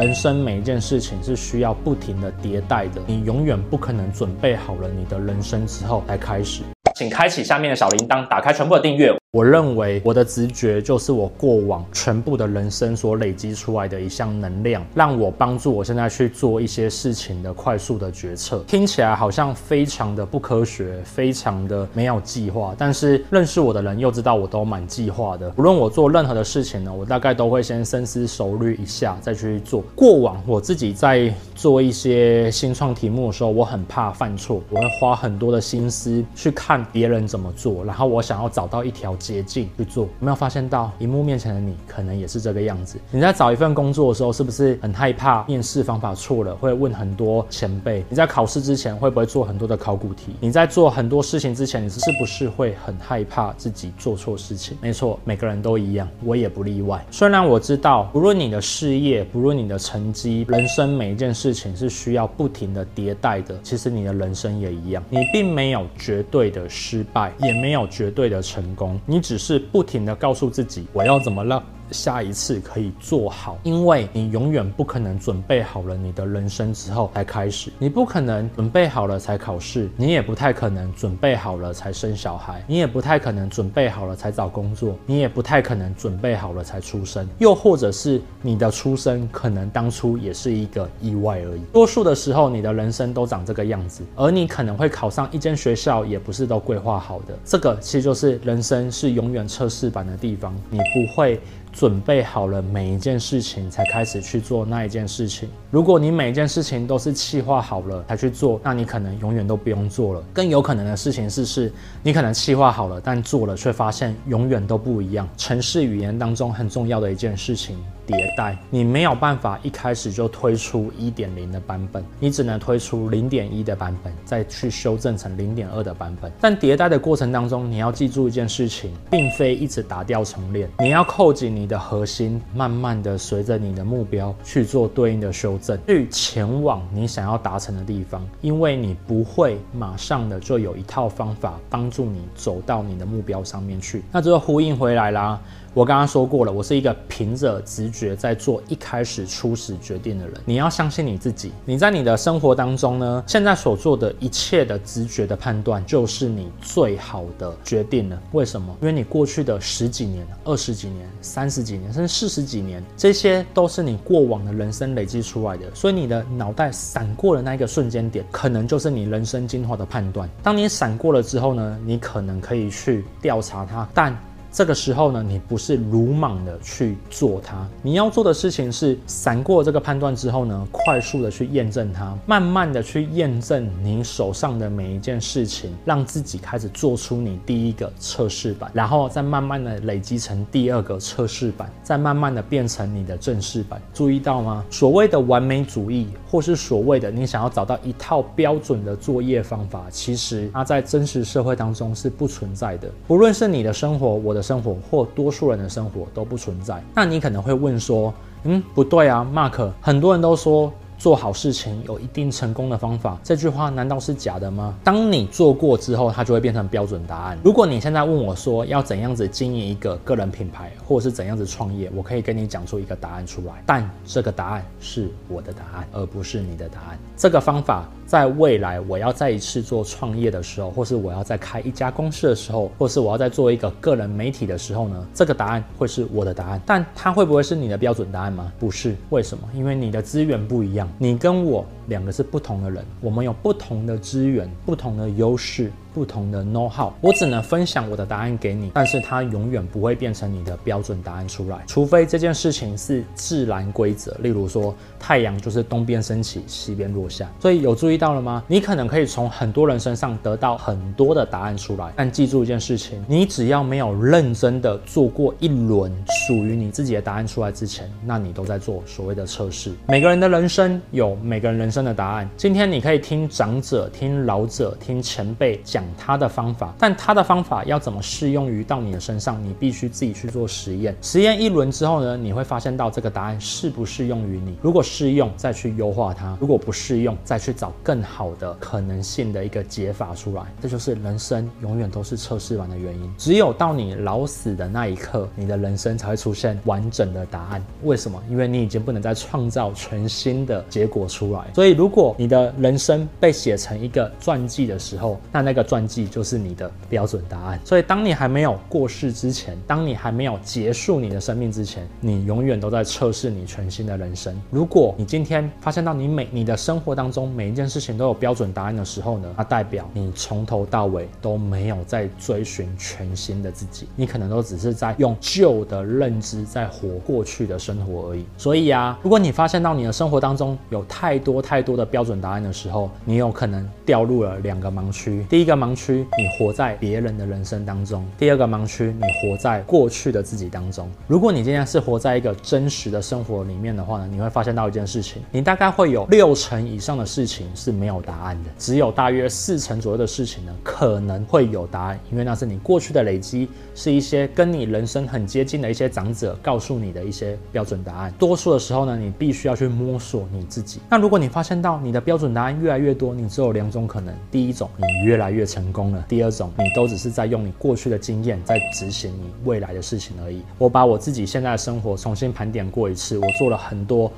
人生每一件事情是需要不停的迭代的，你永远不可能准备好了你的人生之后才开始。请开启下面的小铃铛，打开全部的订阅。我认为我的直觉就是我过往全部的人生所累积出来的一项能量，让我帮助我现在去做一些事情的快速的决策。听起来好像非常的不科学，非常的没有计划。但是认识我的人又知道我都蛮计划的。无论我做任何的事情呢，我大概都会先深思熟虑一下再去做。过往我自己在做一些新创题目的时候，我很怕犯错，我会花很多的心思去看别人怎么做，然后我想要找到一条。捷径去做，有没有发现到荧幕面前的你可能也是这个样子？你在找一份工作的时候，是不是很害怕面试方法错了，会问很多前辈？你在考试之前会不会做很多的考古题？你在做很多事情之前，你是不是会很害怕自己做错事情？没错，每个人都一样，我也不例外。虽然我知道，不论你的事业，不论你的成绩，人生每一件事情是需要不停的迭代的。其实你的人生也一样，你并没有绝对的失败，也没有绝对的成功。你只是不停地告诉自己，我要怎么了下一次可以做好，因为你永远不可能准备好了你的人生之后才开始，你不可能准备好了才考试，你也不太可能准备好了才生小孩，你也不太可能准备好了才找工作，你也不太可能准备好了才出生，又或者是你的出生可能当初也是一个意外而已。多数的时候，你的人生都长这个样子，而你可能会考上一间学校，也不是都规划好的。这个其实就是人生是永远测试版的地方，你不会。准备好了每一件事情才开始去做那一件事情。如果你每件事情都是计划好了才去做，那你可能永远都不用做了。更有可能的事情是，是你可能计划好了，但做了却发现永远都不一样。城市语言当中很重要的一件事情。迭代，你没有办法一开始就推出一点零的版本，你只能推出零点一的版本，再去修正成零点二的版本。但迭代的过程当中，你要记住一件事情，并非一直打掉重练，你要扣紧你的核心，慢慢的随着你的目标去做对应的修正，去前往你想要达成的地方。因为你不会马上的就有一套方法帮助你走到你的目标上面去。那这个呼应回来啦。我刚刚说过了，我是一个凭着直觉在做一开始初始决定的人。你要相信你自己，你在你的生活当中呢，现在所做的一切的直觉的判断，就是你最好的决定了。为什么？因为你过去的十几年、二十几年、三十几年，甚至四十几年，这些都是你过往的人生累积出来的。所以你的脑袋闪过的那一个瞬间点，可能就是你人生精华的判断。当你闪过了之后呢，你可能可以去调查它，但。这个时候呢，你不是鲁莽的去做它，你要做的事情是闪过这个判断之后呢，快速的去验证它，慢慢的去验证你手上的每一件事情，让自己开始做出你第一个测试版，然后再慢慢的累积成第二个测试版，再慢慢的变成你的正式版。注意到吗？所谓的完美主义，或是所谓的你想要找到一套标准的作业方法，其实它在真实社会当中是不存在的。不论是你的生活，我的生活或多数人的生活都不存在。那你可能会问说，嗯，不对啊，Mark，很多人都说。做好事情有一定成功的方法，这句话难道是假的吗？当你做过之后，它就会变成标准答案。如果你现在问我说要怎样子经营一个个人品牌，或是怎样子创业，我可以跟你讲出一个答案出来。但这个答案是我的答案，而不是你的答案。这个方法在未来我要再一次做创业的时候，或是我要再开一家公司的时候，或是我要再做一个个人媒体的时候呢，这个答案会是我的答案。但它会不会是你的标准答案吗？不是。为什么？因为你的资源不一样。你跟我两个是不同的人，我们有不同的资源、不同的优势。不同的 know how，我只能分享我的答案给你，但是它永远不会变成你的标准答案出来，除非这件事情是自然规则，例如说太阳就是东边升起，西边落下。所以有注意到了吗？你可能可以从很多人身上得到很多的答案出来，但记住一件事情，你只要没有认真的做过一轮属于你自己的答案出来之前，那你都在做所谓的测试。每个人的人生有每个人人生的答案。今天你可以听长者、听老者、听前辈讲。他的方法，但他的方法要怎么适用于到你的身上，你必须自己去做实验。实验一轮之后呢，你会发现到这个答案适不适用于你。如果适用，再去优化它；如果不适用，再去找更好的可能性的一个解法出来。这就是人生永远都是测试完的原因。只有到你老死的那一刻，你的人生才会出现完整的答案。为什么？因为你已经不能再创造全新的结果出来。所以，如果你的人生被写成一个传记的时候，那那个传记就是你的标准答案。所以，当你还没有过世之前，当你还没有结束你的生命之前，你永远都在测试你全新的人生。如果你今天发现到你每你的生活当中每一件事情都有标准答案的时候呢，那代表你从头到尾都没有在追寻全新的自己，你可能都只是在用旧的认知在活过去的生活而已。所以啊，如果你发现到你的生活当中有太多太多的标准答案的时候，你有可能掉入了两个盲区。第一个盲区，你活在别人的人生当中；第二个盲区，你活在过去的自己当中。如果你今天是活在一个真实的生活里面的话呢，你会发现到一件事情，你大概会有六成以上的事情是没有答案的，只有大约四成左右的事情呢可能会有答案，因为那是你过去的累积，是一些跟你人生很接近的一些长者告诉你的一些标准答案。多数的时候呢，你必须要去摸索你自己。那如果你发现到你的标准答案越来越多，你只有两种可能：第一种，你越来越成功了；第二种，你都只是在用你过去的经验在执行你未来的事情而已。我把我自己现在的生活重新盘点过一次，我做了很多。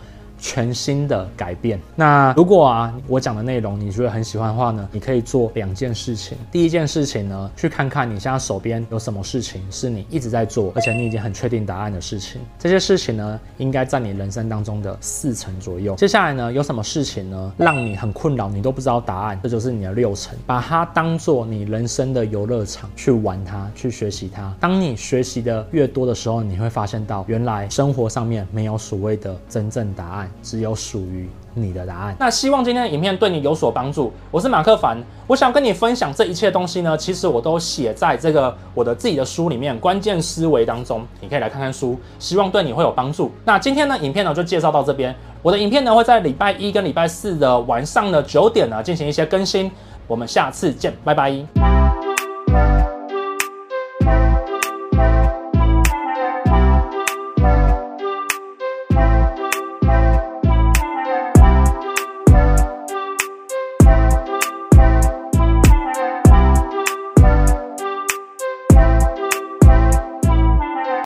全新的改变。那如果啊，我讲的内容你觉得很喜欢的话呢，你可以做两件事情。第一件事情呢，去看看你现在手边有什么事情是你一直在做，而且你已经很确定答案的事情。这些事情呢，应该占你人生当中的四成左右。接下来呢，有什么事情呢，让你很困扰，你都不知道答案，这就是你的六成。把它当做你人生的游乐场去玩它，去学习它。当你学习的越多的时候，你会发现到原来生活上面没有所谓的真正答案。只有属于你的答案。那希望今天的影片对你有所帮助。我是马克凡，我想跟你分享这一切东西呢，其实我都写在这个我的自己的书里面《关键思维》当中，你可以来看看书，希望对你会有帮助。那今天呢，影片呢就介绍到这边。我的影片呢会在礼拜一跟礼拜四的晚上的九点呢进行一些更新。我们下次见，拜拜。